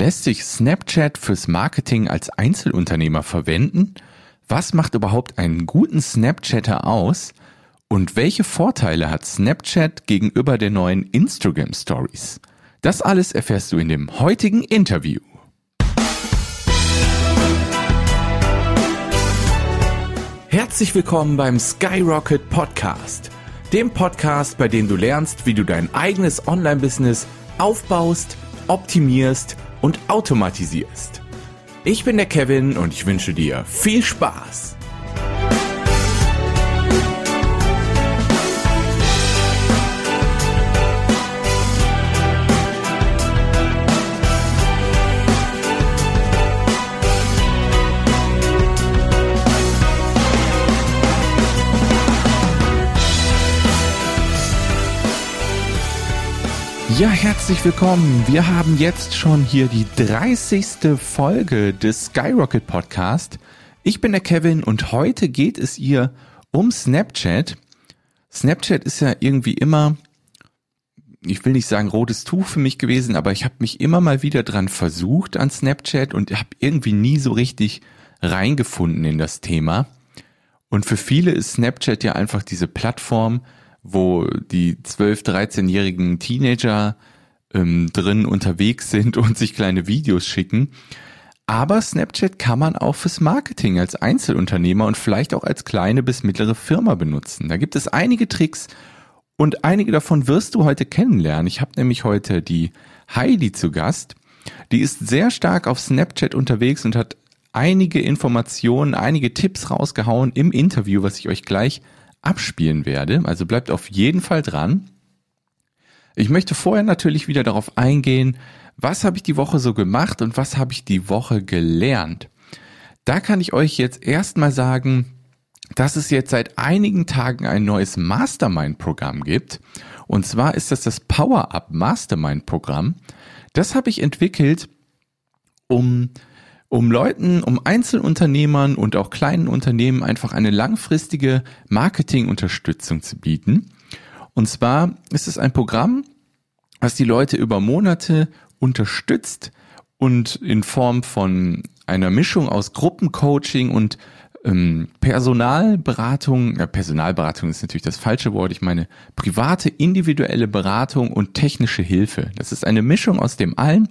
Lässt sich Snapchat fürs Marketing als Einzelunternehmer verwenden? Was macht überhaupt einen guten Snapchatter aus? Und welche Vorteile hat Snapchat gegenüber der neuen Instagram Stories? Das alles erfährst du in dem heutigen Interview. Herzlich willkommen beim Skyrocket Podcast, dem Podcast, bei dem du lernst, wie du dein eigenes Online-Business aufbaust, optimierst und automatisierst. Ich bin der Kevin und ich wünsche dir viel Spaß. Ja, herzlich willkommen. Wir haben jetzt schon hier die 30. Folge des Skyrocket Podcast. Ich bin der Kevin und heute geht es ihr um Snapchat. Snapchat ist ja irgendwie immer, ich will nicht sagen rotes Tuch für mich gewesen, aber ich habe mich immer mal wieder dran versucht an Snapchat und habe irgendwie nie so richtig reingefunden in das Thema. Und für viele ist Snapchat ja einfach diese Plattform, wo die 12, 13-jährigen Teenager ähm, drin unterwegs sind und sich kleine Videos schicken. Aber Snapchat kann man auch fürs Marketing als Einzelunternehmer und vielleicht auch als kleine bis mittlere Firma benutzen. Da gibt es einige Tricks und einige davon wirst du heute kennenlernen. Ich habe nämlich heute die Heidi zu Gast. Die ist sehr stark auf Snapchat unterwegs und hat einige Informationen, einige Tipps rausgehauen im Interview, was ich euch gleich abspielen werde. Also bleibt auf jeden Fall dran. Ich möchte vorher natürlich wieder darauf eingehen, was habe ich die Woche so gemacht und was habe ich die Woche gelernt. Da kann ich euch jetzt erstmal sagen, dass es jetzt seit einigen Tagen ein neues Mastermind-Programm gibt. Und zwar ist das das Power Up Mastermind-Programm. Das habe ich entwickelt, um um Leuten, um Einzelunternehmern und auch kleinen Unternehmen einfach eine langfristige Marketingunterstützung zu bieten. Und zwar ist es ein Programm, was die Leute über Monate unterstützt und in Form von einer Mischung aus Gruppencoaching und ähm, Personalberatung, ja, Personalberatung ist natürlich das falsche Wort, ich meine private, individuelle Beratung und technische Hilfe. Das ist eine Mischung aus dem allen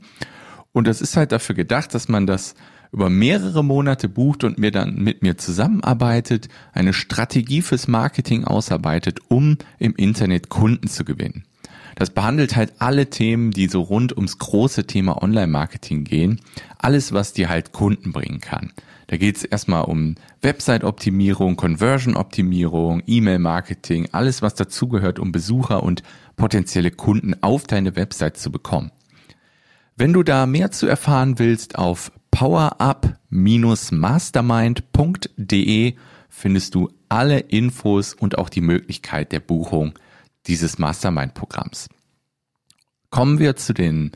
und das ist halt dafür gedacht, dass man das über mehrere Monate bucht und mir dann mit mir zusammenarbeitet, eine Strategie fürs Marketing ausarbeitet, um im Internet Kunden zu gewinnen. Das behandelt halt alle Themen, die so rund ums große Thema Online-Marketing gehen. Alles, was dir halt Kunden bringen kann. Da geht es erstmal um Website-Optimierung, Conversion-Optimierung, E-Mail-Marketing, alles, was dazugehört, um Besucher und potenzielle Kunden auf deine Website zu bekommen. Wenn du da mehr zu erfahren willst, auf powerup-mastermind.de findest du alle Infos und auch die Möglichkeit der Buchung dieses Mastermind-Programms. Kommen wir zu den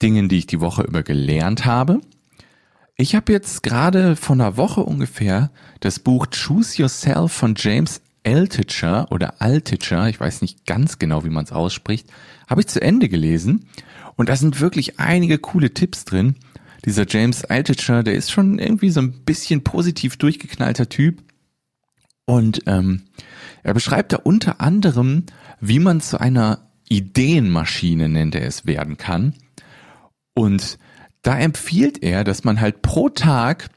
Dingen, die ich die Woche über gelernt habe. Ich habe jetzt gerade vor einer Woche ungefähr das Buch Choose Yourself von James Altucher oder Altucher, ich weiß nicht ganz genau, wie man es ausspricht, habe ich zu Ende gelesen und da sind wirklich einige coole Tipps drin. Dieser James Altucher, der ist schon irgendwie so ein bisschen positiv durchgeknallter Typ. Und ähm, er beschreibt da unter anderem, wie man zu einer Ideenmaschine, nennt er es, werden kann. Und da empfiehlt er, dass man halt pro Tag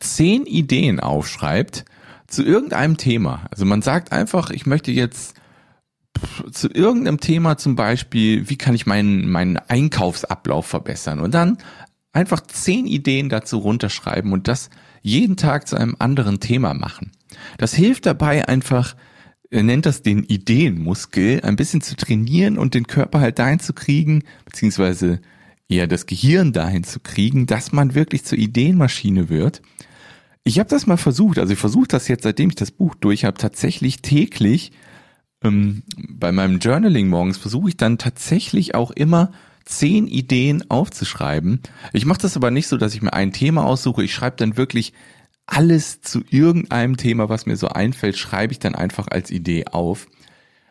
zehn Ideen aufschreibt zu irgendeinem Thema. Also man sagt einfach, ich möchte jetzt zu irgendeinem Thema zum Beispiel, wie kann ich meinen, meinen Einkaufsablauf verbessern und dann einfach zehn Ideen dazu runterschreiben und das jeden Tag zu einem anderen Thema machen. Das hilft dabei einfach, er nennt das den Ideenmuskel, ein bisschen zu trainieren und den Körper halt dahin zu kriegen, beziehungsweise eher das Gehirn dahin zu kriegen, dass man wirklich zur Ideenmaschine wird. Ich habe das mal versucht, also ich versuche das jetzt, seitdem ich das Buch durch habe, tatsächlich täglich ähm, bei meinem Journaling morgens versuche ich dann tatsächlich auch immer zehn Ideen aufzuschreiben. Ich mache das aber nicht so, dass ich mir ein Thema aussuche. Ich schreibe dann wirklich alles zu irgendeinem Thema, was mir so einfällt, schreibe ich dann einfach als Idee auf.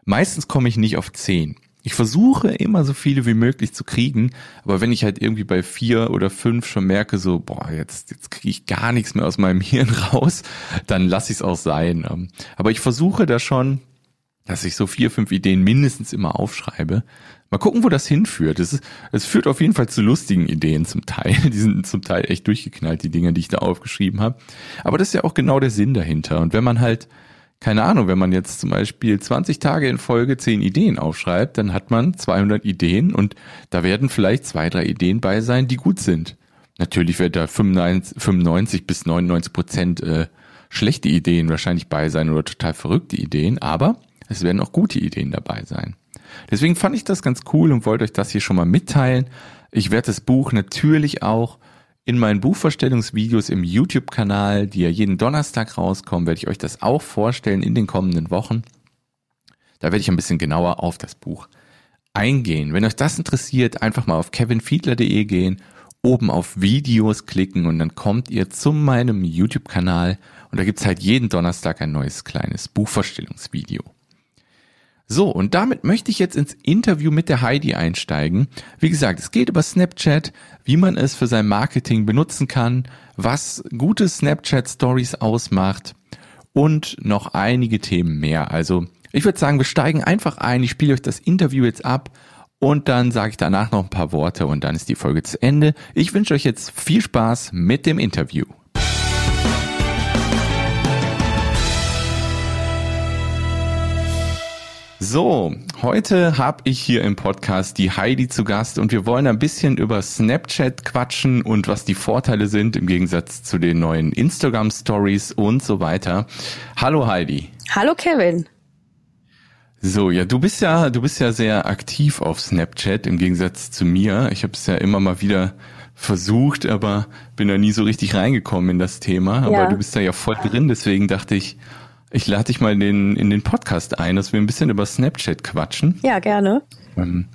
Meistens komme ich nicht auf zehn. Ich versuche immer so viele wie möglich zu kriegen, aber wenn ich halt irgendwie bei vier oder fünf schon merke, so, boah, jetzt, jetzt kriege ich gar nichts mehr aus meinem Hirn raus, dann lasse ich es auch sein. Ähm, aber ich versuche da schon, dass ich so vier, fünf Ideen mindestens immer aufschreibe. Mal gucken, wo das hinführt. Es, ist, es führt auf jeden Fall zu lustigen Ideen zum Teil. Die sind zum Teil echt durchgeknallt, die Dinge, die ich da aufgeschrieben habe. Aber das ist ja auch genau der Sinn dahinter. Und wenn man halt keine Ahnung, wenn man jetzt zum Beispiel 20 Tage in Folge 10 Ideen aufschreibt, dann hat man 200 Ideen und da werden vielleicht zwei, drei Ideen bei sein, die gut sind. Natürlich wird da 95, 95 bis 99 Prozent äh, schlechte Ideen wahrscheinlich bei sein oder total verrückte Ideen, aber es werden auch gute Ideen dabei sein. Deswegen fand ich das ganz cool und wollte euch das hier schon mal mitteilen. Ich werde das Buch natürlich auch in meinen Buchvorstellungsvideos im YouTube-Kanal, die ja jeden Donnerstag rauskommen, werde ich euch das auch vorstellen in den kommenden Wochen. Da werde ich ein bisschen genauer auf das Buch eingehen. Wenn euch das interessiert, einfach mal auf kevinfiedler.de gehen, oben auf Videos klicken und dann kommt ihr zu meinem YouTube-Kanal und da gibt's halt jeden Donnerstag ein neues kleines Buchvorstellungsvideo. So, und damit möchte ich jetzt ins Interview mit der Heidi einsteigen. Wie gesagt, es geht über Snapchat, wie man es für sein Marketing benutzen kann, was gute Snapchat-Stories ausmacht und noch einige Themen mehr. Also ich würde sagen, wir steigen einfach ein. Ich spiele euch das Interview jetzt ab und dann sage ich danach noch ein paar Worte und dann ist die Folge zu Ende. Ich wünsche euch jetzt viel Spaß mit dem Interview. So, heute habe ich hier im Podcast die Heidi zu Gast und wir wollen ein bisschen über Snapchat quatschen und was die Vorteile sind im Gegensatz zu den neuen Instagram Stories und so weiter. Hallo Heidi. Hallo Kevin. So, ja, du bist ja, du bist ja sehr aktiv auf Snapchat im Gegensatz zu mir. Ich habe es ja immer mal wieder versucht, aber bin da nie so richtig reingekommen in das Thema. Aber ja. du bist da ja voll drin, deswegen dachte ich, ich lade dich mal in den, in den Podcast ein, dass wir ein bisschen über Snapchat quatschen. Ja, gerne. Ähm,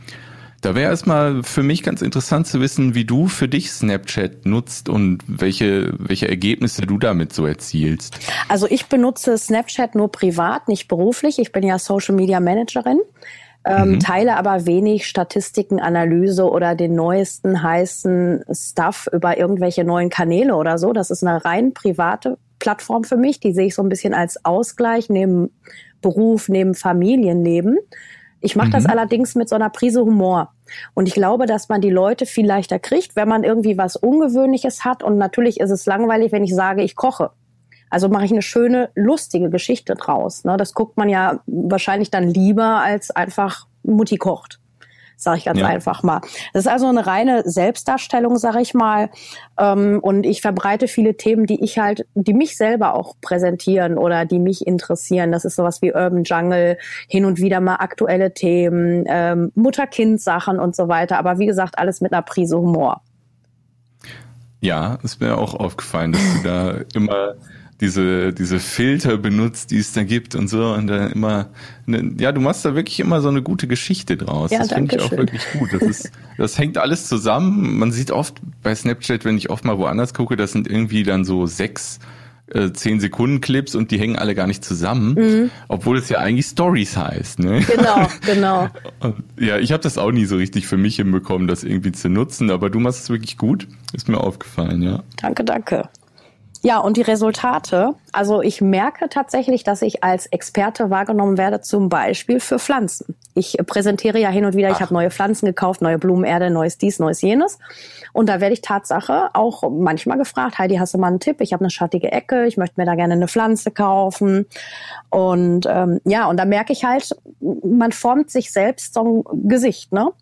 da wäre erstmal für mich ganz interessant zu wissen, wie du für dich Snapchat nutzt und welche, welche Ergebnisse du damit so erzielst. Also ich benutze Snapchat nur privat, nicht beruflich. Ich bin ja Social Media Managerin. Ähm, mhm. teile aber wenig Statistiken, Analyse oder den neuesten heißen Stuff über irgendwelche neuen Kanäle oder so. Das ist eine rein private Plattform für mich. Die sehe ich so ein bisschen als Ausgleich neben Beruf, neben Familienleben. Ich mache mhm. das allerdings mit so einer Prise Humor. Und ich glaube, dass man die Leute viel leichter kriegt, wenn man irgendwie was Ungewöhnliches hat. Und natürlich ist es langweilig, wenn ich sage, ich koche. Also mache ich eine schöne, lustige Geschichte draus. Ne? Das guckt man ja wahrscheinlich dann lieber als einfach Mutti kocht sage ich ganz ja. einfach mal. Das ist also eine reine Selbstdarstellung, sage ich mal. Ähm, und ich verbreite viele Themen, die ich halt, die mich selber auch präsentieren oder die mich interessieren. Das ist sowas wie Urban Jungle, hin und wieder mal aktuelle Themen, ähm, Mutter-Kind-Sachen und so weiter. Aber wie gesagt, alles mit einer Prise Humor. Ja, ist mir auch aufgefallen, dass du da immer diese, diese Filter benutzt, die es da gibt und so und dann immer, ne, ja, du machst da wirklich immer so eine gute Geschichte draus. Ja, das finde ich auch wirklich gut. Das ist, das hängt alles zusammen. Man sieht oft bei Snapchat, wenn ich oft mal woanders gucke, das sind irgendwie dann so sechs, äh, zehn Sekunden Clips und die hängen alle gar nicht zusammen, mhm. obwohl es ja eigentlich Stories heißt. Ne? Genau, genau. ja, ich habe das auch nie so richtig für mich hinbekommen, das irgendwie zu nutzen, aber du machst es wirklich gut. Ist mir aufgefallen, ja. Danke, danke. Ja, und die Resultate. Also ich merke tatsächlich, dass ich als Experte wahrgenommen werde, zum Beispiel für Pflanzen. Ich präsentiere ja hin und wieder, Ach. ich habe neue Pflanzen gekauft, neue Blumenerde, neues dies, neues jenes. Und da werde ich Tatsache auch manchmal gefragt, Heidi, hast du mal einen Tipp? Ich habe eine schattige Ecke, ich möchte mir da gerne eine Pflanze kaufen. Und ähm, ja, und da merke ich halt, man formt sich selbst so ein Gesicht, ne?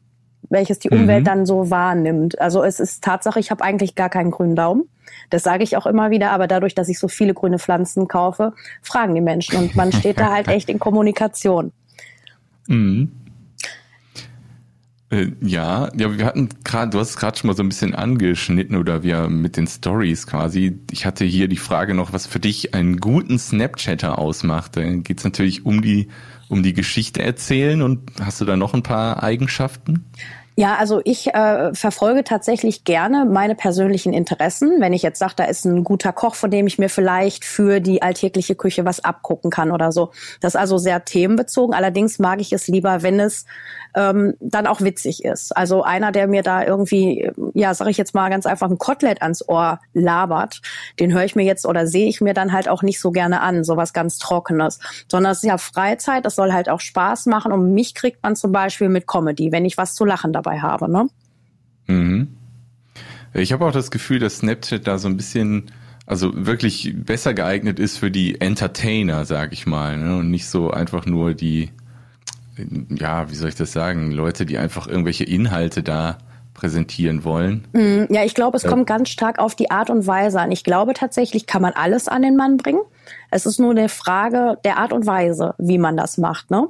Welches die Umwelt mhm. dann so wahrnimmt. Also es ist Tatsache, ich habe eigentlich gar keinen grünen Daumen. Das sage ich auch immer wieder, aber dadurch, dass ich so viele grüne Pflanzen kaufe, fragen die Menschen und man steht da halt echt in Kommunikation. Mhm. Äh, ja, ja, wir hatten gerade, du hast es gerade schon mal so ein bisschen angeschnitten oder wir mit den Stories quasi. Ich hatte hier die Frage noch, was für dich einen guten Snapchatter ausmacht. Da geht es natürlich um die um die Geschichte erzählen und hast du da noch ein paar Eigenschaften? Ja, also ich äh, verfolge tatsächlich gerne meine persönlichen Interessen. Wenn ich jetzt sage, da ist ein guter Koch, von dem ich mir vielleicht für die alltägliche Küche was abgucken kann oder so. Das ist also sehr themenbezogen. Allerdings mag ich es lieber, wenn es ähm, dann auch witzig ist. Also einer, der mir da irgendwie, ja, sage ich jetzt mal ganz einfach, ein Kotelett ans Ohr labert, den höre ich mir jetzt oder sehe ich mir dann halt auch nicht so gerne an, sowas ganz Trockenes. Sondern es ist ja Freizeit, das soll halt auch Spaß machen und mich kriegt man zum Beispiel mit Comedy, wenn ich was zu lachen dabei habe. Ne? Mhm. Ich habe auch das Gefühl, dass Snapchat da so ein bisschen, also wirklich besser geeignet ist für die Entertainer, sag ich mal, ne? und nicht so einfach nur die, ja, wie soll ich das sagen, Leute, die einfach irgendwelche Inhalte da präsentieren wollen. Mhm. Ja, ich glaube, es äh, kommt ganz stark auf die Art und Weise an. Ich glaube tatsächlich, kann man alles an den Mann bringen. Es ist nur eine Frage der Art und Weise, wie man das macht, ne?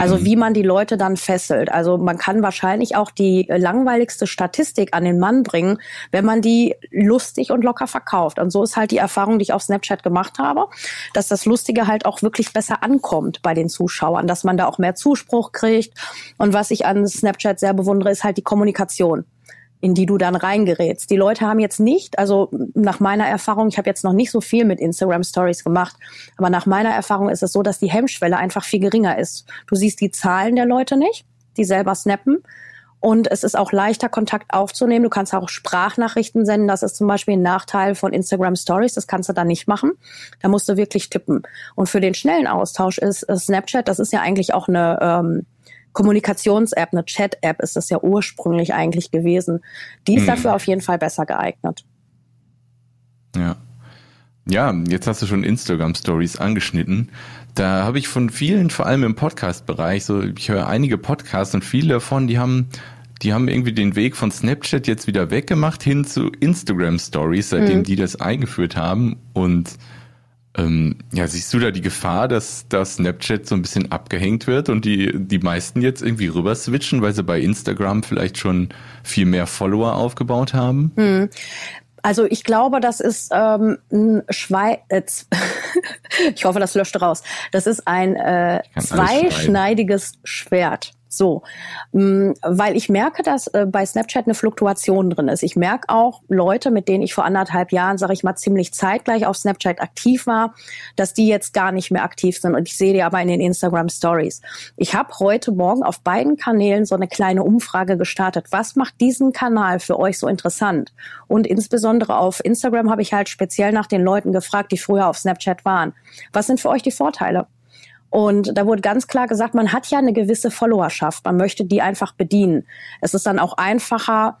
Also mhm. wie man die Leute dann fesselt. Also man kann wahrscheinlich auch die langweiligste Statistik an den Mann bringen, wenn man die lustig und locker verkauft. Und so ist halt die Erfahrung, die ich auf Snapchat gemacht habe, dass das Lustige halt auch wirklich besser ankommt bei den Zuschauern, dass man da auch mehr Zuspruch kriegt. Und was ich an Snapchat sehr bewundere, ist halt die Kommunikation in die du dann reingerätst. Die Leute haben jetzt nicht, also nach meiner Erfahrung, ich habe jetzt noch nicht so viel mit Instagram Stories gemacht, aber nach meiner Erfahrung ist es so, dass die Hemmschwelle einfach viel geringer ist. Du siehst die Zahlen der Leute nicht, die selber snappen. Und es ist auch leichter, Kontakt aufzunehmen. Du kannst auch Sprachnachrichten senden. Das ist zum Beispiel ein Nachteil von Instagram Stories. Das kannst du dann nicht machen. Da musst du wirklich tippen. Und für den schnellen Austausch ist Snapchat, das ist ja eigentlich auch eine ähm, Kommunikations-App, eine Chat-App ist das ja ursprünglich eigentlich gewesen. Die ist mhm. dafür auf jeden Fall besser geeignet. Ja. Ja, jetzt hast du schon Instagram Stories angeschnitten. Da habe ich von vielen, vor allem im Podcast-Bereich, so ich höre einige Podcasts und viele davon, die haben, die haben irgendwie den Weg von Snapchat jetzt wieder weggemacht hin zu Instagram Stories, seitdem mhm. die das eingeführt haben. Und ähm, ja, siehst du da die Gefahr, dass das Snapchat so ein bisschen abgehängt wird und die, die meisten jetzt irgendwie rüber switchen, weil sie bei Instagram vielleicht schon viel mehr Follower aufgebaut haben? Hm. Also ich glaube, das ist ähm, ein Schweiz. ich hoffe, das löscht raus. Das ist ein äh, zweischneidiges Schwert. So, mm, weil ich merke, dass äh, bei Snapchat eine Fluktuation drin ist. Ich merke auch Leute, mit denen ich vor anderthalb Jahren, sage ich mal, ziemlich zeitgleich auf Snapchat aktiv war, dass die jetzt gar nicht mehr aktiv sind. Und ich sehe die aber in den Instagram Stories. Ich habe heute Morgen auf beiden Kanälen so eine kleine Umfrage gestartet. Was macht diesen Kanal für euch so interessant? Und insbesondere auf Instagram habe ich halt speziell nach den Leuten gefragt, die früher auf Snapchat waren. Was sind für euch die Vorteile? Und da wurde ganz klar gesagt, man hat ja eine gewisse Followerschaft, man möchte die einfach bedienen. Es ist dann auch einfacher,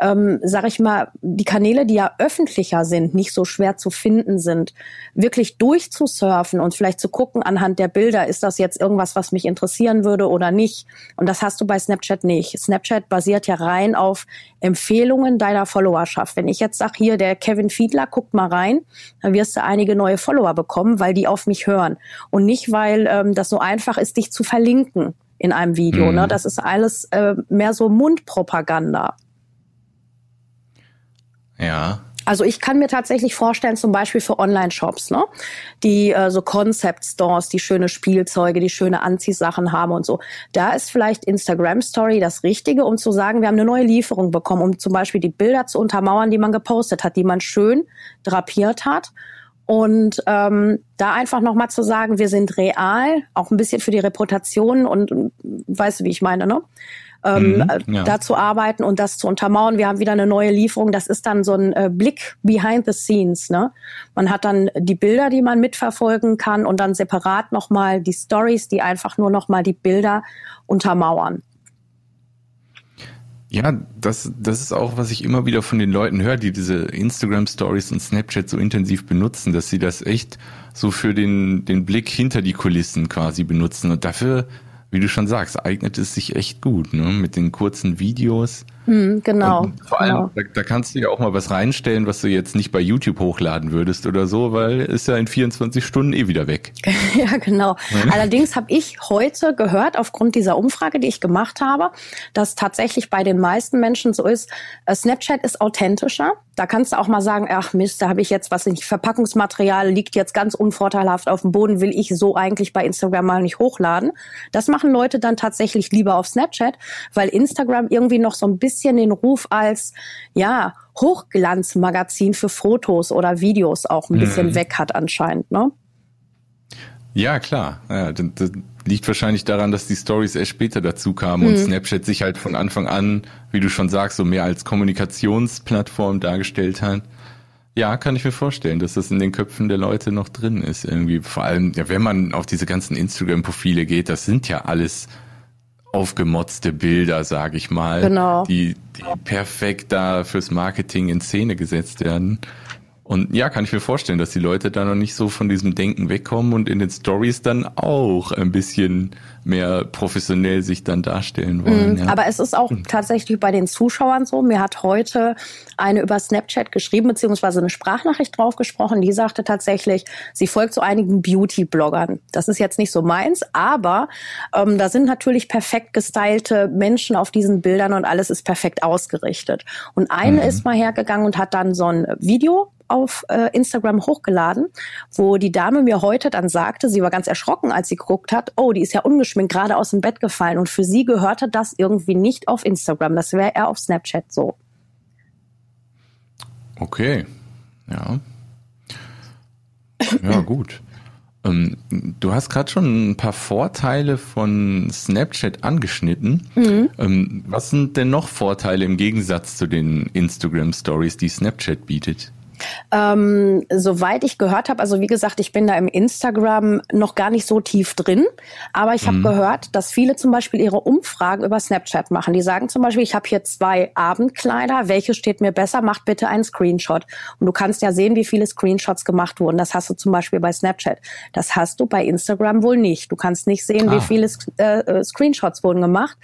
ähm, sag ich mal, die Kanäle, die ja öffentlicher sind, nicht so schwer zu finden sind, wirklich durchzusurfen und vielleicht zu gucken anhand der Bilder, ist das jetzt irgendwas, was mich interessieren würde oder nicht. Und das hast du bei Snapchat nicht. Snapchat basiert ja rein auf Empfehlungen deiner Followerschaft. Wenn ich jetzt sage, hier, der Kevin Fiedler, guckt mal rein, dann wirst du einige neue Follower bekommen, weil die auf mich hören. Und nicht, weil ähm, das so einfach ist, dich zu verlinken in einem Video. Ne? Mhm. Ne? Das ist alles äh, mehr so Mundpropaganda. Ja. Also ich kann mir tatsächlich vorstellen, zum Beispiel für Online-Shops, ne? die äh, so Concept-Stores, die schöne Spielzeuge, die schöne Anziehsachen haben und so. Da ist vielleicht Instagram-Story das Richtige, um zu sagen, wir haben eine neue Lieferung bekommen, um zum Beispiel die Bilder zu untermauern, die man gepostet hat, die man schön drapiert hat. Und ähm, da einfach nochmal zu sagen, wir sind real, auch ein bisschen für die Reputation und weißt du, wie ich meine, ne? Ähm, mhm, ja. da zu arbeiten und das zu untermauern. Wir haben wieder eine neue Lieferung. Das ist dann so ein äh, Blick behind the scenes. Ne? Man hat dann die Bilder, die man mitverfolgen kann und dann separat nochmal die Stories, die einfach nur nochmal die Bilder untermauern. Ja, das, das ist auch, was ich immer wieder von den Leuten höre, die diese Instagram Stories und Snapchat so intensiv benutzen, dass sie das echt so für den, den Blick hinter die Kulissen quasi benutzen. Und dafür wie du schon sagst, eignet es sich echt gut, ne? Mit den kurzen Videos. Mhm, genau. Und vor allem, genau. Da, da, kannst du ja auch mal was reinstellen, was du jetzt nicht bei YouTube hochladen würdest oder so, weil ist ja in 24 Stunden eh wieder weg. ja, genau. Ja. Allerdings habe ich heute gehört, aufgrund dieser Umfrage, die ich gemacht habe, dass tatsächlich bei den meisten Menschen so ist, äh, Snapchat ist authentischer. Da kannst du auch mal sagen, ach Mist, da habe ich jetzt was nicht, Verpackungsmaterial liegt jetzt ganz unvorteilhaft auf dem Boden, will ich so eigentlich bei Instagram mal nicht hochladen. Das machen Leute dann tatsächlich lieber auf Snapchat, weil Instagram irgendwie noch so ein bisschen den Ruf als, ja, Hochglanzmagazin für Fotos oder Videos auch ein bisschen mhm. weg hat anscheinend, ne? Ja, klar. Ja, das, das liegt wahrscheinlich daran, dass die Stories erst später dazu kamen mhm. und Snapchat sich halt von Anfang an, wie du schon sagst, so mehr als Kommunikationsplattform dargestellt hat. Ja, kann ich mir vorstellen, dass das in den Köpfen der Leute noch drin ist. Irgendwie vor allem, ja, wenn man auf diese ganzen Instagram-Profile geht, das sind ja alles aufgemotzte Bilder, sage ich mal, genau. die, die perfekt da fürs Marketing in Szene gesetzt werden. Und ja, kann ich mir vorstellen, dass die Leute da noch nicht so von diesem Denken wegkommen und in den Stories dann auch ein bisschen mehr professionell sich dann darstellen wollen. Mhm, ja. Aber es ist auch tatsächlich bei den Zuschauern so. Mir hat heute eine über Snapchat geschrieben, beziehungsweise eine Sprachnachricht drauf gesprochen, die sagte tatsächlich, sie folgt so einigen Beauty-Bloggern. Das ist jetzt nicht so meins, aber ähm, da sind natürlich perfekt gestylte Menschen auf diesen Bildern und alles ist perfekt ausgerichtet. Und eine mhm. ist mal hergegangen und hat dann so ein Video auf äh, Instagram hochgeladen, wo die Dame mir heute dann sagte, sie war ganz erschrocken, als sie geguckt hat, oh, die ist ja ungeschminkt gerade aus dem Bett gefallen und für sie gehörte das irgendwie nicht auf Instagram, das wäre eher auf Snapchat so. Okay, ja. Ja, gut. Ähm, du hast gerade schon ein paar Vorteile von Snapchat angeschnitten. Mhm. Ähm, was sind denn noch Vorteile im Gegensatz zu den Instagram Stories, die Snapchat bietet? Ähm, soweit ich gehört habe, also wie gesagt, ich bin da im Instagram noch gar nicht so tief drin, aber ich habe mhm. gehört, dass viele zum Beispiel ihre Umfragen über Snapchat machen. Die sagen zum Beispiel, ich habe hier zwei Abendkleider, welches steht mir besser, macht bitte einen Screenshot. Und du kannst ja sehen, wie viele Screenshots gemacht wurden. Das hast du zum Beispiel bei Snapchat. Das hast du bei Instagram wohl nicht. Du kannst nicht sehen, ah. wie viele äh, äh, Screenshots wurden gemacht.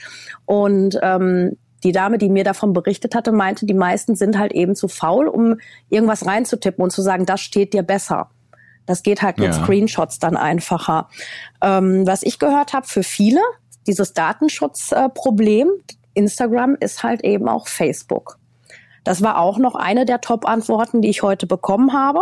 Und ähm, die Dame, die mir davon berichtet hatte, meinte, die meisten sind halt eben zu faul, um irgendwas reinzutippen und zu sagen, das steht dir besser. Das geht halt mit ja. Screenshots dann einfacher. Ähm, was ich gehört habe, für viele, dieses Datenschutzproblem, äh, Instagram ist halt eben auch Facebook. Das war auch noch eine der Top-Antworten, die ich heute bekommen habe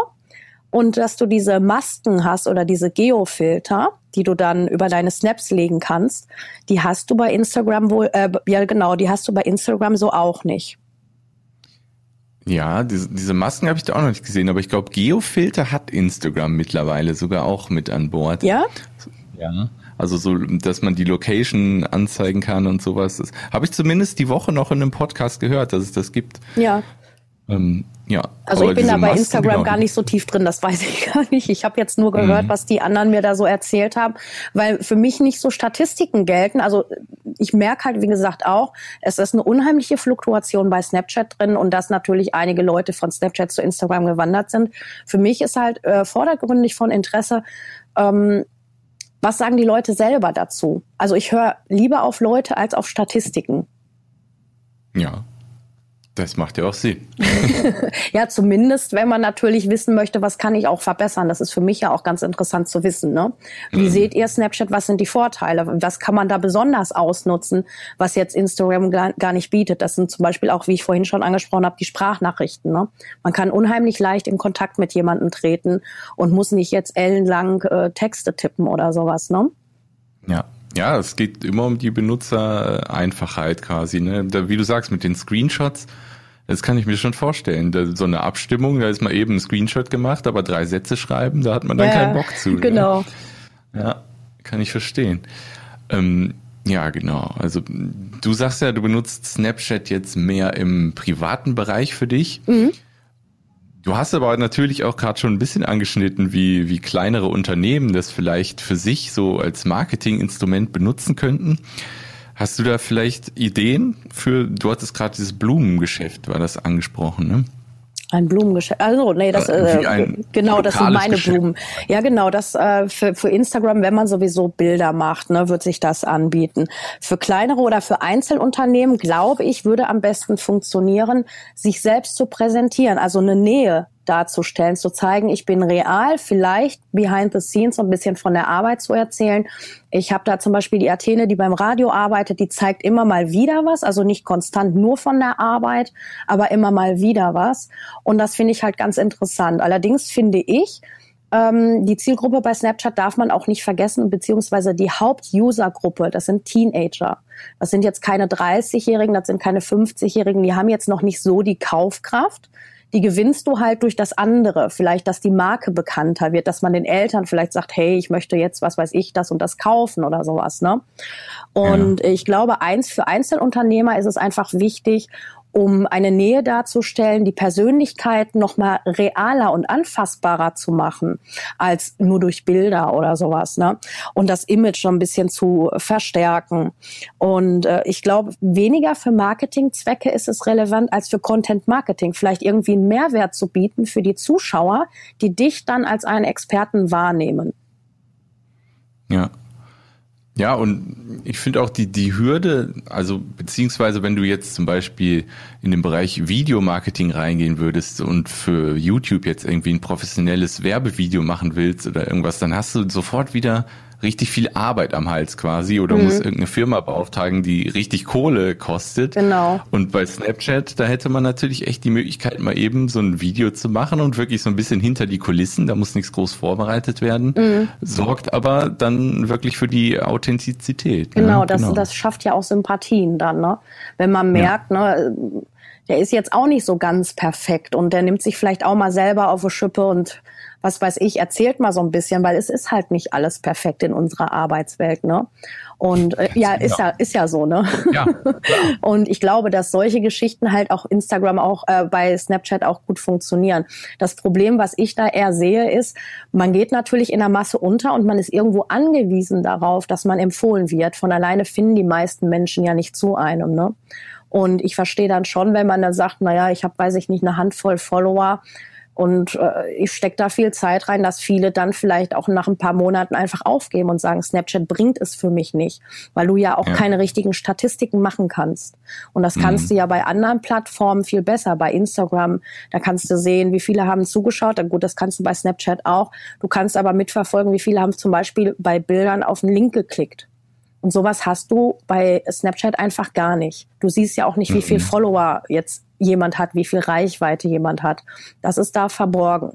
und dass du diese Masken hast oder diese Geofilter, die du dann über deine Snaps legen kannst, die hast du bei Instagram wohl, äh, ja genau, die hast du bei Instagram so auch nicht. Ja, diese, diese Masken habe ich da auch noch nicht gesehen, aber ich glaube, Geofilter hat Instagram mittlerweile sogar auch mit an Bord. Ja? Ja. Also so, dass man die Location anzeigen kann und sowas. Das habe ich zumindest die Woche noch in einem Podcast gehört, dass es das gibt. Ja. Ähm, ja. Also ich bin da bei Masken, Instagram genau. gar nicht so tief drin, das weiß ich gar nicht. Ich habe jetzt nur gehört, mhm. was die anderen mir da so erzählt haben, weil für mich nicht so Statistiken gelten. Also ich merke halt, wie gesagt, auch, es ist eine unheimliche Fluktuation bei Snapchat drin und dass natürlich einige Leute von Snapchat zu Instagram gewandert sind. Für mich ist halt äh, vordergründig von Interesse, ähm, was sagen die Leute selber dazu? Also ich höre lieber auf Leute als auf Statistiken. Ja, das macht ja auch Sinn. ja, zumindest, wenn man natürlich wissen möchte, was kann ich auch verbessern. Das ist für mich ja auch ganz interessant zu wissen. Ne? Wie mhm. seht ihr Snapchat? Was sind die Vorteile? Was kann man da besonders ausnutzen, was jetzt Instagram gar nicht bietet? Das sind zum Beispiel auch, wie ich vorhin schon angesprochen habe, die Sprachnachrichten. Ne? Man kann unheimlich leicht in Kontakt mit jemandem treten und muss nicht jetzt ellenlang äh, Texte tippen oder sowas. Ne? Ja, ja, es geht immer um die Benutzereinfachheit quasi. Ne? Da, wie du sagst, mit den Screenshots, das kann ich mir schon vorstellen. Da, so eine Abstimmung, da ist mal eben ein Screenshot gemacht, aber drei Sätze schreiben, da hat man dann ja, keinen Bock zu. Ne? Genau. Ne? Ja, kann ich verstehen. Ähm, ja, genau. Also du sagst ja, du benutzt Snapchat jetzt mehr im privaten Bereich für dich. Mhm. Du hast aber natürlich auch gerade schon ein bisschen angeschnitten, wie, wie kleinere Unternehmen das vielleicht für sich so als Marketinginstrument benutzen könnten. Hast du da vielleicht Ideen für, du hattest gerade dieses Blumengeschäft, war das angesprochen, ne? Ein Blumengeschäft. Also, nee, das äh, ein genau, das sind meine Geschäft. Blumen. Ja, genau, das äh, für, für Instagram, wenn man sowieso Bilder macht, ne, wird sich das anbieten. Für kleinere oder für Einzelunternehmen, glaube ich, würde am besten funktionieren, sich selbst zu präsentieren, also eine Nähe darzustellen, zu zeigen, ich bin real, vielleicht behind the scenes so ein bisschen von der Arbeit zu erzählen. Ich habe da zum Beispiel die Athene, die beim Radio arbeitet, die zeigt immer mal wieder was, also nicht konstant nur von der Arbeit, aber immer mal wieder was. Und das finde ich halt ganz interessant. Allerdings finde ich, ähm, die Zielgruppe bei Snapchat darf man auch nicht vergessen, beziehungsweise die Hauptusergruppe, das sind Teenager. Das sind jetzt keine 30-Jährigen, das sind keine 50-Jährigen, die haben jetzt noch nicht so die Kaufkraft die gewinnst du halt durch das andere. Vielleicht, dass die Marke bekannter wird, dass man den Eltern vielleicht sagt, hey, ich möchte jetzt, was weiß ich, das und das kaufen oder sowas, ne? Und ja. ich glaube, eins für Einzelunternehmer ist es einfach wichtig, um eine Nähe darzustellen, die Persönlichkeit noch mal realer und anfassbarer zu machen als nur durch Bilder oder sowas, ne? Und das Image schon ein bisschen zu verstärken. Und äh, ich glaube, weniger für Marketingzwecke ist es relevant als für Content Marketing, vielleicht irgendwie einen Mehrwert zu bieten für die Zuschauer, die dich dann als einen Experten wahrnehmen. Ja, ja, und ich finde auch die, die Hürde, also beziehungsweise wenn du jetzt zum Beispiel in den Bereich Videomarketing reingehen würdest und für YouTube jetzt irgendwie ein professionelles Werbevideo machen willst oder irgendwas, dann hast du sofort wieder richtig viel Arbeit am Hals quasi oder mhm. muss irgendeine Firma beauftragen, die richtig Kohle kostet. Genau. Und bei Snapchat, da hätte man natürlich echt die Möglichkeit, mal eben so ein Video zu machen und wirklich so ein bisschen hinter die Kulissen, da muss nichts groß vorbereitet werden, mhm. sorgt aber dann wirklich für die Authentizität. Ne? Genau, ne? das, genau. das schafft ja auch Sympathien dann, ne? Wenn man merkt, ja. ne, der ist jetzt auch nicht so ganz perfekt und der nimmt sich vielleicht auch mal selber auf die Schippe und was weiß ich, erzählt mal so ein bisschen, weil es ist halt nicht alles perfekt in unserer Arbeitswelt, ne? Und äh, ja, ist ja. ist ja so, ne? Ja, und ich glaube, dass solche Geschichten halt auch Instagram auch äh, bei Snapchat auch gut funktionieren. Das Problem, was ich da eher sehe, ist, man geht natürlich in der Masse unter und man ist irgendwo angewiesen darauf, dass man empfohlen wird. Von alleine finden die meisten Menschen ja nicht zu einem, ne? Und ich verstehe dann schon, wenn man dann sagt, naja, ich habe, weiß ich nicht, eine Handvoll Follower, und äh, ich stecke da viel Zeit rein, dass viele dann vielleicht auch nach ein paar Monaten einfach aufgeben und sagen, Snapchat bringt es für mich nicht, weil du ja auch ja. keine richtigen Statistiken machen kannst. Und das kannst mhm. du ja bei anderen Plattformen viel besser. Bei Instagram, da kannst du sehen, wie viele haben zugeschaut. Gut, das kannst du bei Snapchat auch. Du kannst aber mitverfolgen, wie viele haben zum Beispiel bei Bildern auf einen Link geklickt. Und sowas hast du bei Snapchat einfach gar nicht. Du siehst ja auch nicht, wie viel mhm. Follower jetzt jemand hat, wie viel Reichweite jemand hat. Das ist da verborgen.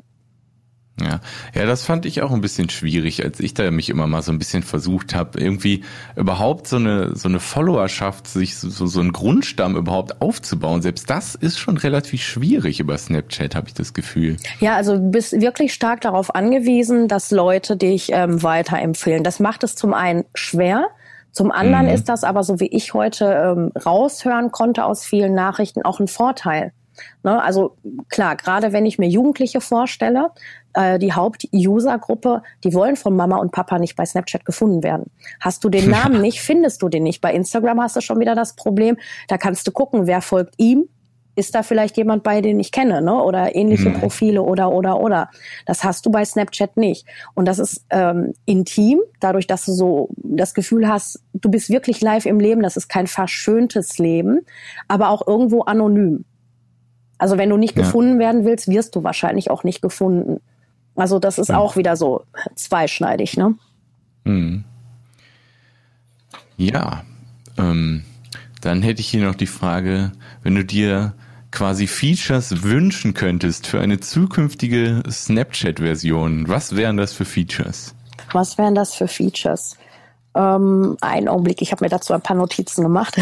Ja, ja, das fand ich auch ein bisschen schwierig, als ich da mich immer mal so ein bisschen versucht habe, irgendwie überhaupt so eine so eine Followerschaft, sich so, so einen Grundstamm überhaupt aufzubauen. Selbst das ist schon relativ schwierig über Snapchat, habe ich das Gefühl. Ja, also du bist wirklich stark darauf angewiesen, dass Leute dich ähm, weiterempfehlen. Das macht es zum einen schwer, zum anderen mhm. ist das aber, so wie ich heute ähm, raushören konnte aus vielen Nachrichten, auch ein Vorteil. Ne? Also klar, gerade wenn ich mir Jugendliche vorstelle, äh, die Haupt-User-Gruppe, die wollen von Mama und Papa nicht bei Snapchat gefunden werden. Hast du den Namen nicht, findest du den nicht. Bei Instagram hast du schon wieder das Problem, da kannst du gucken, wer folgt ihm, ist da vielleicht jemand bei, den ich kenne, ne? Oder ähnliche mhm. Profile oder oder oder. Das hast du bei Snapchat nicht. Und das ist ähm, intim, dadurch, dass du so das Gefühl hast, du bist wirklich live im Leben. Das ist kein verschöntes Leben, aber auch irgendwo anonym. Also wenn du nicht ja. gefunden werden willst, wirst du wahrscheinlich auch nicht gefunden. Also das ist ja. auch wieder so zweischneidig, ne? Mhm. Ja. Ähm, dann hätte ich hier noch die Frage, wenn du dir quasi Features wünschen könntest für eine zukünftige Snapchat-Version, was wären das für Features? Was wären das für Features? Ähm, einen Augenblick, ich habe mir dazu ein paar Notizen gemacht.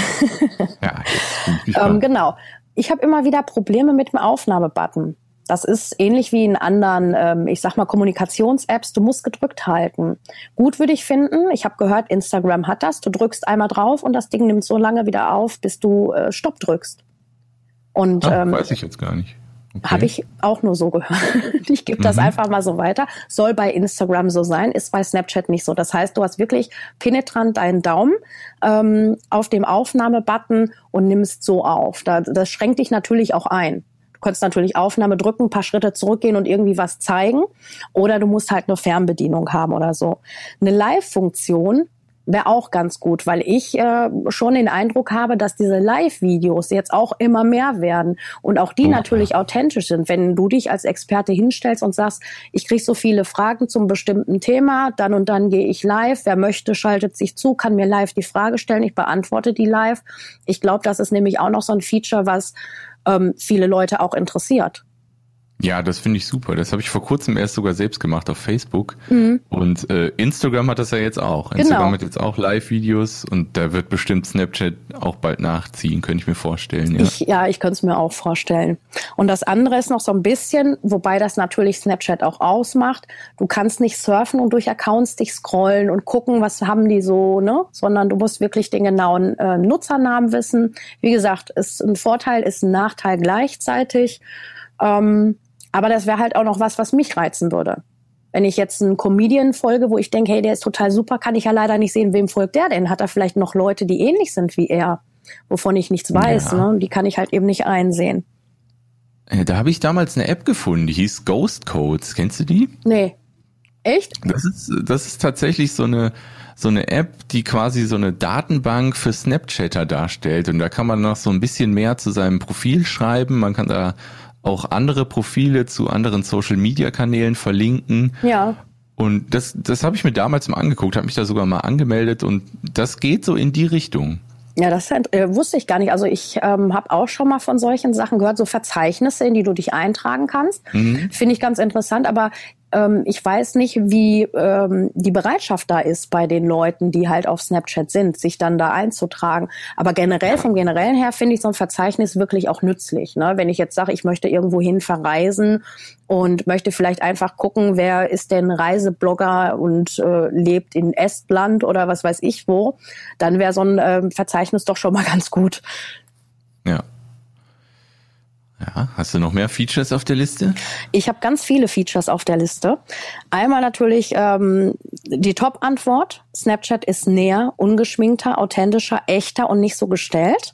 ja, ähm, genau. Ich habe immer wieder Probleme mit dem Aufnahmebutton. Das ist ähnlich wie in anderen, ähm, ich sag mal, Kommunikations-Apps. Du musst gedrückt halten. Gut würde ich finden. Ich habe gehört, Instagram hat das. Du drückst einmal drauf und das Ding nimmt so lange wieder auf, bis du äh, Stopp drückst. Und Ach, ähm, weiß ich jetzt gar nicht. Okay. Habe ich auch nur so gehört. Ich gebe das mhm. einfach mal so weiter. Soll bei Instagram so sein, ist bei Snapchat nicht so. Das heißt, du hast wirklich penetrant deinen Daumen ähm, auf dem Aufnahmebutton und nimmst so auf. Da, das schränkt dich natürlich auch ein. Du kannst natürlich Aufnahme drücken, ein paar Schritte zurückgehen und irgendwie was zeigen. Oder du musst halt eine Fernbedienung haben oder so. Eine Live-Funktion wäre auch ganz gut, weil ich äh, schon den Eindruck habe, dass diese Live-Videos jetzt auch immer mehr werden und auch die oh, natürlich authentisch sind. Wenn du dich als Experte hinstellst und sagst, ich kriege so viele Fragen zum bestimmten Thema, dann und dann gehe ich live, wer möchte, schaltet sich zu, kann mir live die Frage stellen, ich beantworte die live. Ich glaube, das ist nämlich auch noch so ein Feature, was ähm, viele Leute auch interessiert. Ja, das finde ich super. Das habe ich vor kurzem erst sogar selbst gemacht auf Facebook. Mhm. Und äh, Instagram hat das ja jetzt auch. Genau. Instagram hat jetzt auch Live-Videos und da wird bestimmt Snapchat auch bald nachziehen, könnte ich mir vorstellen. Ja, ich, ja, ich könnte es mir auch vorstellen. Und das andere ist noch so ein bisschen, wobei das natürlich Snapchat auch ausmacht. Du kannst nicht surfen und durch Accounts dich scrollen und gucken, was haben die so, ne? Sondern du musst wirklich den genauen äh, Nutzernamen wissen. Wie gesagt, ist ein Vorteil, ist ein Nachteil gleichzeitig. Ähm, aber das wäre halt auch noch was, was mich reizen würde. Wenn ich jetzt einen Comedian folge, wo ich denke, hey, der ist total super, kann ich ja leider nicht sehen, wem folgt der denn? Hat er vielleicht noch Leute, die ähnlich sind wie er, wovon ich nichts weiß, ja. ne? Die kann ich halt eben nicht einsehen. Äh, da habe ich damals eine App gefunden, die hieß Ghost Codes. Kennst du die? Nee. Echt? Das ist, das ist tatsächlich so eine, so eine App, die quasi so eine Datenbank für Snapchatter darstellt. Und da kann man noch so ein bisschen mehr zu seinem Profil schreiben. Man kann da auch andere Profile zu anderen Social-Media-Kanälen verlinken. Ja. Und das, das habe ich mir damals mal angeguckt, habe mich da sogar mal angemeldet und das geht so in die Richtung. Ja, das äh, wusste ich gar nicht. Also ich ähm, habe auch schon mal von solchen Sachen gehört, so Verzeichnisse, in die du dich eintragen kannst. Mhm. Finde ich ganz interessant. Aber ähm, ich weiß nicht, wie ähm, die Bereitschaft da ist bei den Leuten, die halt auf Snapchat sind, sich dann da einzutragen. Aber generell, vom Generellen her, finde ich so ein Verzeichnis wirklich auch nützlich. Ne? Wenn ich jetzt sage, ich möchte irgendwo hin verreisen und möchte vielleicht einfach gucken, wer ist denn Reiseblogger und äh, lebt in Estland oder was weiß ich wo, dann wäre so ein äh, Verzeichnis doch schon mal ganz gut. Ja. Ja, hast du noch mehr Features auf der Liste? Ich habe ganz viele Features auf der Liste. Einmal natürlich ähm, die Top-Antwort. Snapchat ist näher, ungeschminkter, authentischer, echter und nicht so gestellt.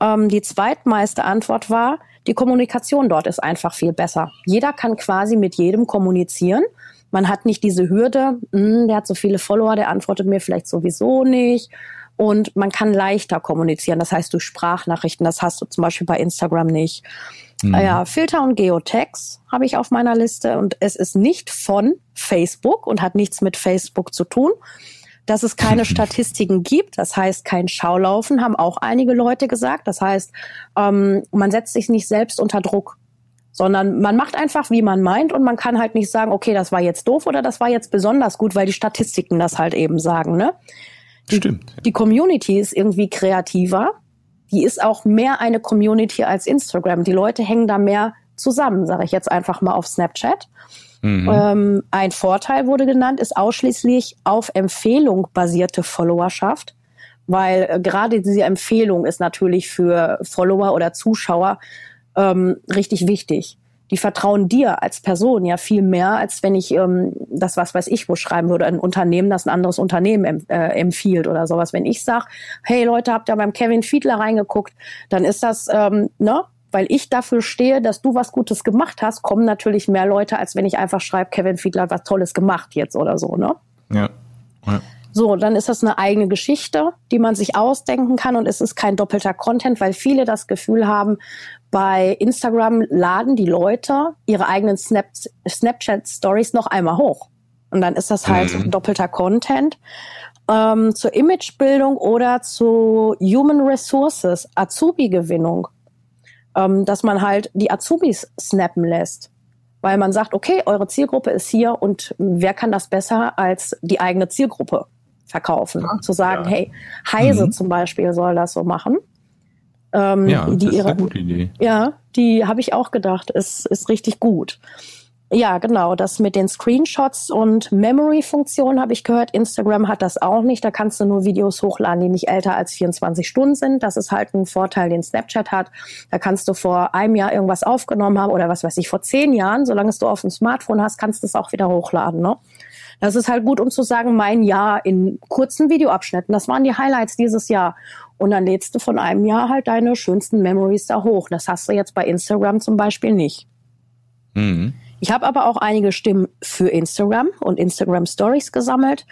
Ähm, die zweitmeiste Antwort war, die Kommunikation dort ist einfach viel besser. Jeder kann quasi mit jedem kommunizieren. Man hat nicht diese Hürde, hm, der hat so viele Follower, der antwortet mir vielleicht sowieso nicht und man kann leichter kommunizieren. Das heißt durch Sprachnachrichten. Das hast du zum Beispiel bei Instagram nicht. Mhm. Ja, Filter und Geotags habe ich auf meiner Liste und es ist nicht von Facebook und hat nichts mit Facebook zu tun. Dass es keine Statistiken gibt, das heißt kein Schaulaufen, haben auch einige Leute gesagt. Das heißt, ähm, man setzt sich nicht selbst unter Druck, sondern man macht einfach, wie man meint und man kann halt nicht sagen, okay, das war jetzt doof oder das war jetzt besonders gut, weil die Statistiken das halt eben sagen. Ne? Die, Stimmt. Die Community ist irgendwie kreativer. Die ist auch mehr eine Community als Instagram. Die Leute hängen da mehr zusammen, sage ich jetzt einfach mal auf Snapchat. Mhm. Ähm, ein Vorteil wurde genannt, ist ausschließlich auf Empfehlung basierte Followerschaft, weil äh, gerade diese Empfehlung ist natürlich für Follower oder Zuschauer ähm, richtig wichtig die vertrauen dir als Person ja viel mehr, als wenn ich ähm, das, was weiß ich, wo schreiben würde, ein Unternehmen, das ein anderes Unternehmen em äh, empfiehlt oder sowas. Wenn ich sage, hey Leute, habt ihr beim Kevin Fiedler reingeguckt, dann ist das, ähm, ne, weil ich dafür stehe, dass du was Gutes gemacht hast, kommen natürlich mehr Leute, als wenn ich einfach schreibe, Kevin Fiedler hat was Tolles gemacht jetzt oder so, ne? Ja. ja. So, dann ist das eine eigene Geschichte, die man sich ausdenken kann und es ist kein doppelter Content, weil viele das Gefühl haben, bei Instagram laden die Leute ihre eigenen Snap Snapchat Stories noch einmal hoch. Und dann ist das halt mhm. doppelter Content. Ähm, zur Imagebildung oder zu Human Resources, Azubi-Gewinnung. Ähm, dass man halt die Azubis snappen lässt weil man sagt, okay, eure Zielgruppe ist hier und wer kann das besser als die eigene Zielgruppe? Verkaufen. Ja, Zu sagen, ja. hey, Heise mhm. zum Beispiel soll das so machen. Ähm, ja, die das ihre, ist eine gute Idee. Ja, die habe ich auch gedacht, ist, ist richtig gut. Ja, genau. Das mit den Screenshots und Memory-Funktionen habe ich gehört. Instagram hat das auch nicht. Da kannst du nur Videos hochladen, die nicht älter als 24 Stunden sind. Das ist halt ein Vorteil, den Snapchat hat. Da kannst du vor einem Jahr irgendwas aufgenommen haben oder was weiß ich, vor zehn Jahren. Solange es du auf dem Smartphone hast, kannst du es auch wieder hochladen. Ne? Das ist halt gut, um zu sagen, mein Jahr in kurzen Videoabschnitten. Das waren die Highlights dieses Jahr. und dann lädst du von einem Jahr halt deine schönsten Memories da hoch. Das hast du jetzt bei Instagram zum Beispiel nicht. Mhm. Ich habe aber auch einige Stimmen für Instagram und Instagram Stories gesammelt.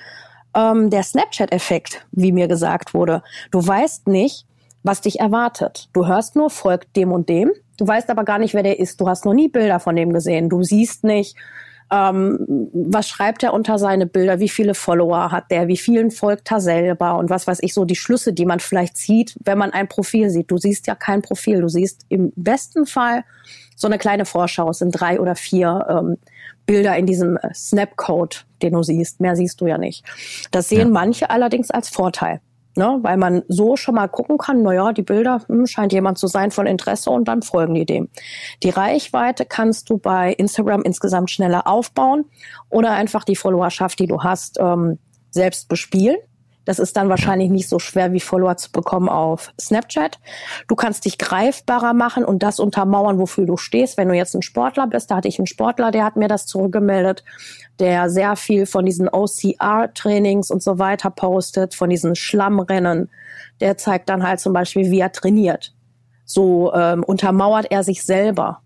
Ähm, der Snapchat-Effekt, wie mir gesagt wurde. Du weißt nicht, was dich erwartet. Du hörst nur, folgt dem und dem. Du weißt aber gar nicht, wer der ist. Du hast noch nie Bilder von dem gesehen. Du siehst nicht, ähm, was schreibt er unter seine Bilder, wie viele Follower hat der, wie vielen folgt er selber und was weiß ich so, die Schlüsse, die man vielleicht zieht, wenn man ein Profil sieht. Du siehst ja kein Profil, du siehst im besten Fall so eine kleine Vorschau, es sind drei oder vier ähm, Bilder in diesem äh, Snapcode, den du siehst. Mehr siehst du ja nicht. Das sehen ja. manche allerdings als Vorteil. Ne, weil man so schon mal gucken kann, naja, die Bilder hm, scheint jemand zu sein von Interesse und dann folgen die dem. Die Reichweite kannst du bei Instagram insgesamt schneller aufbauen oder einfach die Followerschaft, die du hast, ähm, selbst bespielen. Das ist dann wahrscheinlich nicht so schwer wie Follower zu bekommen auf Snapchat. Du kannst dich greifbarer machen und das untermauern, wofür du stehst. Wenn du jetzt ein Sportler bist, da hatte ich einen Sportler, der hat mir das zurückgemeldet, der sehr viel von diesen OCR-Trainings und so weiter postet, von diesen Schlammrennen. Der zeigt dann halt zum Beispiel, wie er trainiert. So ähm, untermauert er sich selber.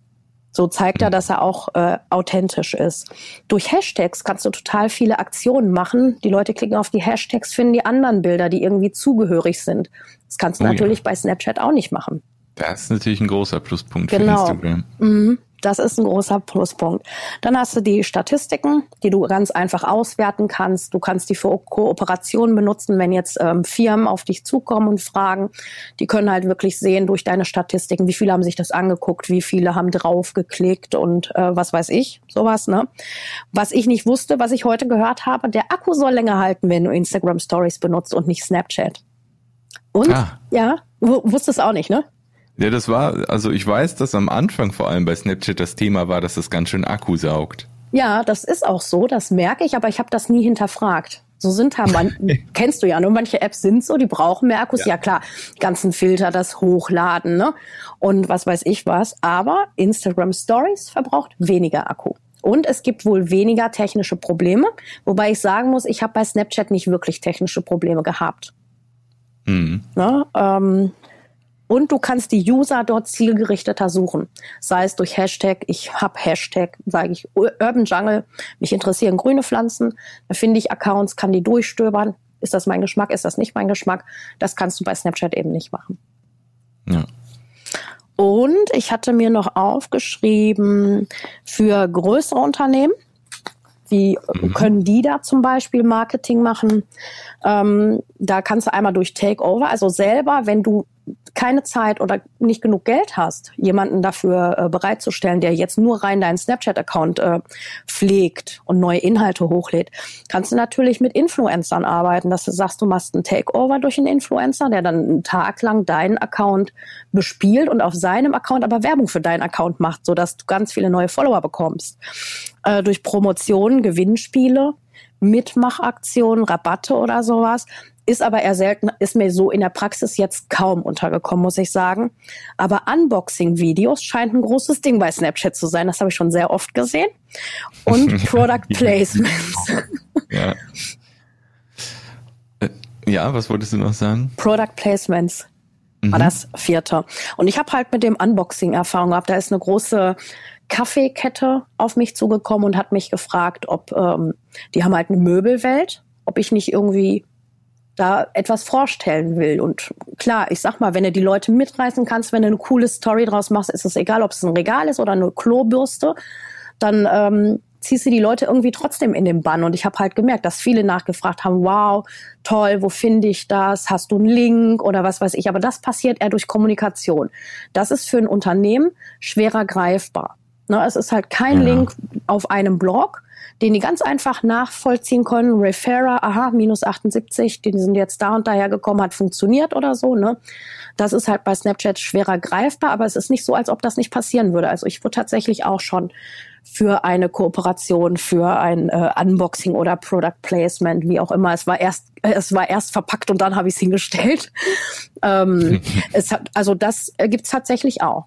So zeigt er, dass er auch äh, authentisch ist. Durch Hashtags kannst du total viele Aktionen machen. Die Leute klicken auf die Hashtags, finden die anderen Bilder, die irgendwie zugehörig sind. Das kannst du oh, natürlich ja. bei Snapchat auch nicht machen. Das ist natürlich ein großer Pluspunkt genau. für Instagram. Mhm. Das ist ein großer Pluspunkt. Dann hast du die Statistiken, die du ganz einfach auswerten kannst. Du kannst die für Kooperationen benutzen, wenn jetzt ähm, Firmen auf dich zukommen und fragen. Die können halt wirklich sehen durch deine Statistiken, wie viele haben sich das angeguckt, wie viele haben draufgeklickt und äh, was weiß ich, sowas. Ne? Was ich nicht wusste, was ich heute gehört habe, der Akku soll länger halten, wenn du Instagram Stories benutzt und nicht Snapchat. Und ah. ja, wusstest auch nicht, ne? Ja, das war, also ich weiß, dass am Anfang vor allem bei Snapchat das Thema war, dass es ganz schön Akku saugt. Ja, das ist auch so, das merke ich, aber ich habe das nie hinterfragt. So sind halt man, kennst du ja, nur manche Apps sind so, die brauchen mehr Akkus. Ja, ja klar, ganzen Filter, das Hochladen, ne? Und was weiß ich was. Aber Instagram Stories verbraucht weniger Akku. Und es gibt wohl weniger technische Probleme, wobei ich sagen muss, ich habe bei Snapchat nicht wirklich technische Probleme gehabt. Mhm. Ne? Ähm, und du kannst die User dort zielgerichteter suchen. Sei es durch Hashtag, ich hab Hashtag, sage ich Urban Jungle, mich interessieren grüne Pflanzen, da finde ich Accounts, kann die durchstöbern. Ist das mein Geschmack, ist das nicht mein Geschmack? Das kannst du bei Snapchat eben nicht machen. Ja. Und ich hatte mir noch aufgeschrieben für größere Unternehmen, wie mhm. können die da zum Beispiel Marketing machen? Ähm, da kannst du einmal durch Takeover, also selber, wenn du keine Zeit oder nicht genug Geld hast, jemanden dafür äh, bereitzustellen, der jetzt nur rein deinen Snapchat-Account äh, pflegt und neue Inhalte hochlädt, kannst du natürlich mit Influencern arbeiten, dass du sagst, du machst einen Takeover durch einen Influencer, der dann einen Tag lang deinen Account bespielt und auf seinem Account aber Werbung für deinen Account macht, sodass du ganz viele neue Follower bekommst. Äh, durch Promotionen, Gewinnspiele, Mitmachaktionen, Rabatte oder sowas ist aber eher selten, ist mir so in der Praxis jetzt kaum untergekommen, muss ich sagen. Aber Unboxing-Videos scheint ein großes Ding bei Snapchat zu sein. Das habe ich schon sehr oft gesehen. Und Product Placements. ja. Äh, ja, was wolltest du noch sagen? Product Placements war mhm. das vierte. Und ich habe halt mit dem Unboxing Erfahrung gehabt. Da ist eine große Kaffeekette auf mich zugekommen und hat mich gefragt, ob ähm, die haben halt eine Möbelwelt, ob ich nicht irgendwie da etwas vorstellen will. Und klar, ich sag mal, wenn du die Leute mitreißen kannst, wenn du eine coole Story draus machst, ist es egal, ob es ein Regal ist oder eine Klobürste, dann ähm, ziehst du die Leute irgendwie trotzdem in den Bann. Und ich habe halt gemerkt, dass viele nachgefragt haben, wow, toll, wo finde ich das? Hast du einen Link oder was weiß ich? Aber das passiert eher durch Kommunikation. Das ist für ein Unternehmen schwerer greifbar. Ne, es ist halt kein ja. Link auf einem Blog, den die ganz einfach nachvollziehen können. Referrer, aha, minus 78, die sind jetzt da und daher gekommen, hat funktioniert oder so. Ne? Das ist halt bei Snapchat schwerer greifbar, aber es ist nicht so, als ob das nicht passieren würde. Also ich wurde tatsächlich auch schon für eine Kooperation, für ein äh, Unboxing oder Product Placement, wie auch immer. Es war erst, äh, es war erst verpackt und dann habe ich es hingestellt. ähm, es hat, also das gibt's tatsächlich auch.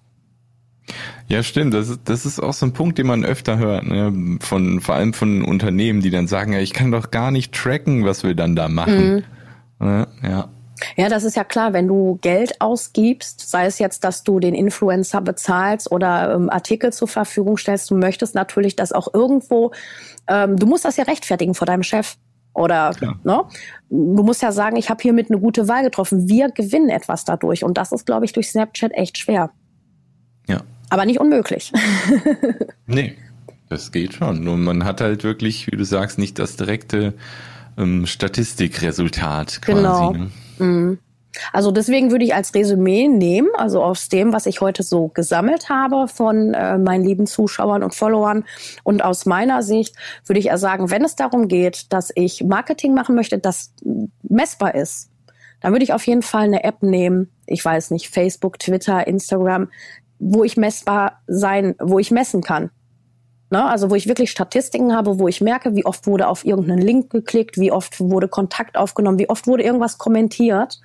Ja, stimmt. Das ist, das ist auch so ein Punkt, den man öfter hört, ne? von, vor allem von Unternehmen, die dann sagen, ja, ich kann doch gar nicht tracken, was wir dann da machen. Mhm. Ja. Ja, das ist ja klar, wenn du Geld ausgibst, sei es jetzt, dass du den Influencer bezahlst oder ähm, Artikel zur Verfügung stellst, du möchtest natürlich, dass auch irgendwo, ähm, du musst das ja rechtfertigen vor deinem Chef. Oder ne? du musst ja sagen, ich habe hiermit eine gute Wahl getroffen. Wir gewinnen etwas dadurch. Und das ist, glaube ich, durch Snapchat echt schwer. Ja. Aber nicht unmöglich. nee, das geht schon. Nur man hat halt wirklich, wie du sagst, nicht das direkte ähm, Statistikresultat quasi. Genau. Ne? Mhm. Also deswegen würde ich als Resümee nehmen, also aus dem, was ich heute so gesammelt habe von äh, meinen lieben Zuschauern und Followern und aus meiner Sicht würde ich eher sagen, wenn es darum geht, dass ich Marketing machen möchte, das messbar ist, dann würde ich auf jeden Fall eine App nehmen, ich weiß nicht, Facebook, Twitter, Instagram, wo ich messbar sein, wo ich messen kann. Ne? Also wo ich wirklich Statistiken habe, wo ich merke, wie oft wurde auf irgendeinen Link geklickt, wie oft wurde Kontakt aufgenommen, wie oft wurde irgendwas kommentiert.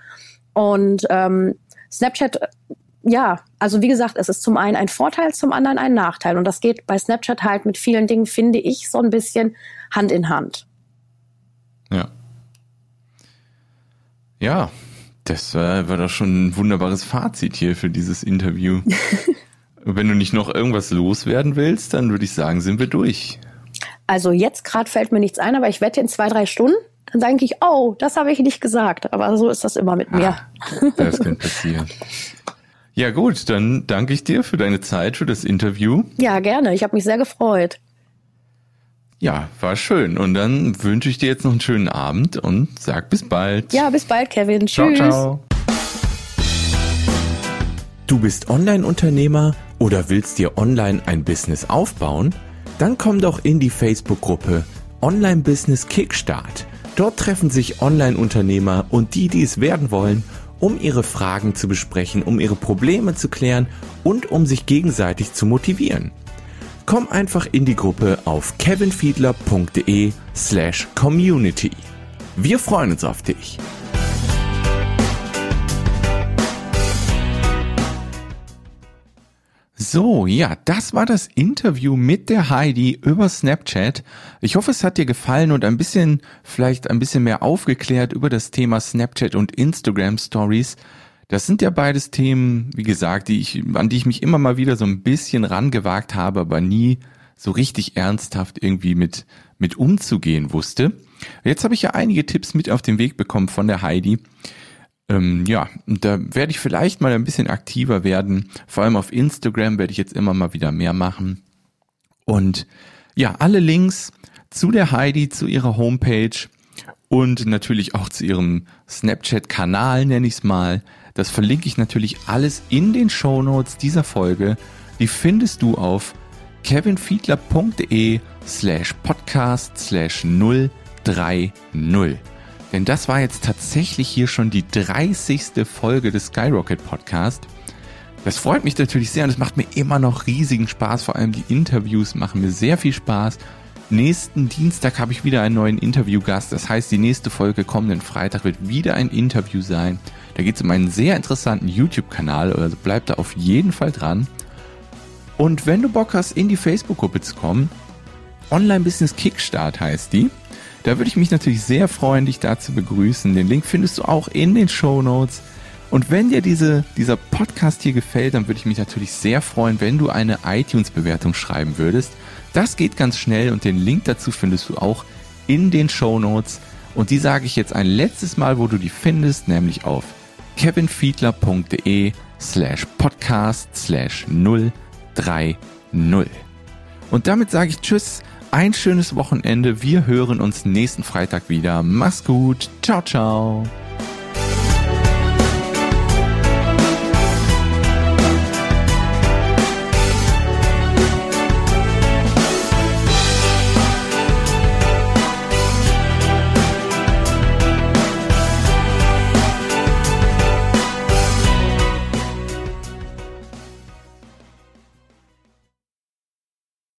Und ähm, Snapchat, ja, also wie gesagt, es ist zum einen ein Vorteil, zum anderen ein Nachteil. Und das geht bei Snapchat halt mit vielen Dingen, finde ich, so ein bisschen Hand in Hand. Ja. Ja, das war, war doch schon ein wunderbares Fazit hier für dieses Interview. wenn du nicht noch irgendwas loswerden willst, dann würde ich sagen, sind wir durch. Also jetzt gerade fällt mir nichts ein, aber ich wette in zwei, drei Stunden, dann denke ich, oh, das habe ich nicht gesagt. Aber so ist das immer mit mir. Ah, das kann passieren. Ja gut, dann danke ich dir für deine Zeit, für das Interview. Ja, gerne. Ich habe mich sehr gefreut. Ja, war schön. Und dann wünsche ich dir jetzt noch einen schönen Abend und sag bis bald. Ja, bis bald, Kevin. Tschüss. Ciao, ciao. Du bist Online-Unternehmer oder willst dir online ein Business aufbauen? Dann komm doch in die Facebook-Gruppe Online Business Kickstart. Dort treffen sich Online-Unternehmer und die, die es werden wollen, um ihre Fragen zu besprechen, um ihre Probleme zu klären und um sich gegenseitig zu motivieren. Komm einfach in die Gruppe auf kevinfiedler.de slash community. Wir freuen uns auf dich. So, ja, das war das Interview mit der Heidi über Snapchat. Ich hoffe, es hat dir gefallen und ein bisschen, vielleicht ein bisschen mehr aufgeklärt über das Thema Snapchat und Instagram Stories. Das sind ja beides Themen, wie gesagt, die ich, an die ich mich immer mal wieder so ein bisschen rangewagt habe, aber nie so richtig ernsthaft irgendwie mit, mit umzugehen wusste. Jetzt habe ich ja einige Tipps mit auf den Weg bekommen von der Heidi. Ähm, ja, da werde ich vielleicht mal ein bisschen aktiver werden. Vor allem auf Instagram werde ich jetzt immer mal wieder mehr machen. Und ja, alle Links zu der Heidi, zu ihrer Homepage und natürlich auch zu ihrem Snapchat-Kanal, nenne ich es mal. Das verlinke ich natürlich alles in den Show Notes dieser Folge. Die findest du auf kevinfiedler.de slash podcast slash 030. Denn das war jetzt tatsächlich hier schon die 30. Folge des Skyrocket Podcast. Das freut mich natürlich sehr und es macht mir immer noch riesigen Spaß. Vor allem die Interviews machen mir sehr viel Spaß. Nächsten Dienstag habe ich wieder einen neuen Interviewgast. Das heißt, die nächste Folge kommenden Freitag wird wieder ein Interview sein. Da geht es um einen sehr interessanten YouTube-Kanal, also bleib da auf jeden Fall dran. Und wenn du Bock hast, in die Facebook-Gruppe zu kommen, Online Business Kickstart heißt die. Da würde ich mich natürlich sehr freuen, dich da zu begrüßen. Den Link findest du auch in den Show Notes. Und wenn dir diese, dieser Podcast hier gefällt, dann würde ich mich natürlich sehr freuen, wenn du eine iTunes-Bewertung schreiben würdest. Das geht ganz schnell und den Link dazu findest du auch in den Show Notes. Und die sage ich jetzt ein letztes Mal, wo du die findest, nämlich auf kevinfiedler.de slash podcast slash 030. Und damit sage ich Tschüss ein schönes Wochenende. Wir hören uns nächsten Freitag wieder. Mach's gut. Ciao, ciao.